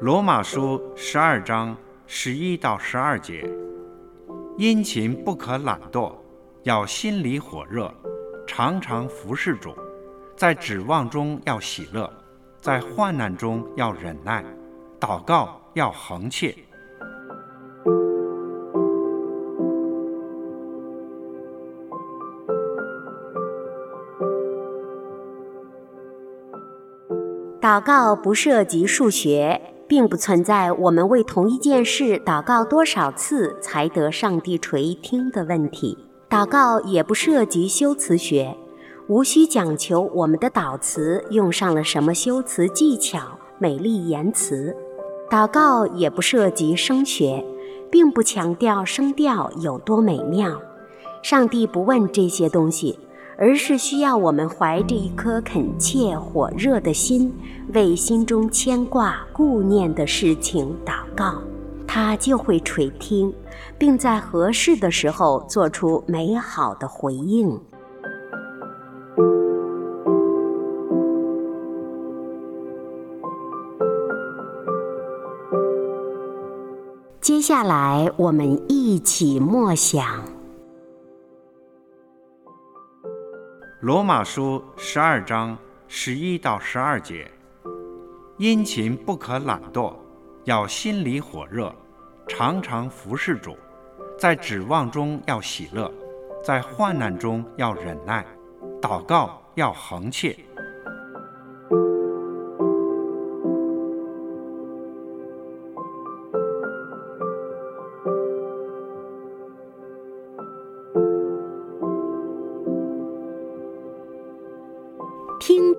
罗马书十二章十一到十二节：殷勤不可懒惰，要心里火热，常常服侍主，在指望中要喜乐，在患难中要忍耐，祷告要恒切。祷告不涉及数学。并不存在我们为同一件事祷告多少次才得上帝垂听的问题。祷告也不涉及修辞学，无需讲求我们的祷词用上了什么修辞技巧、美丽言辞。祷告也不涉及声学，并不强调声调有多美妙。上帝不问这些东西。而是需要我们怀着一颗恳切火热的心，为心中牵挂顾念的事情祷告，他就会垂听，并在合适的时候做出美好的回应。接下来，我们一起默想。罗马书十二章十一到十二节：殷勤不可懒惰，要心里火热，常常服侍主，在指望中要喜乐，在患难中要忍耐，祷告要恒切。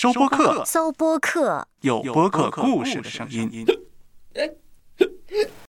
收播客，搜播客，有播客故事的声音。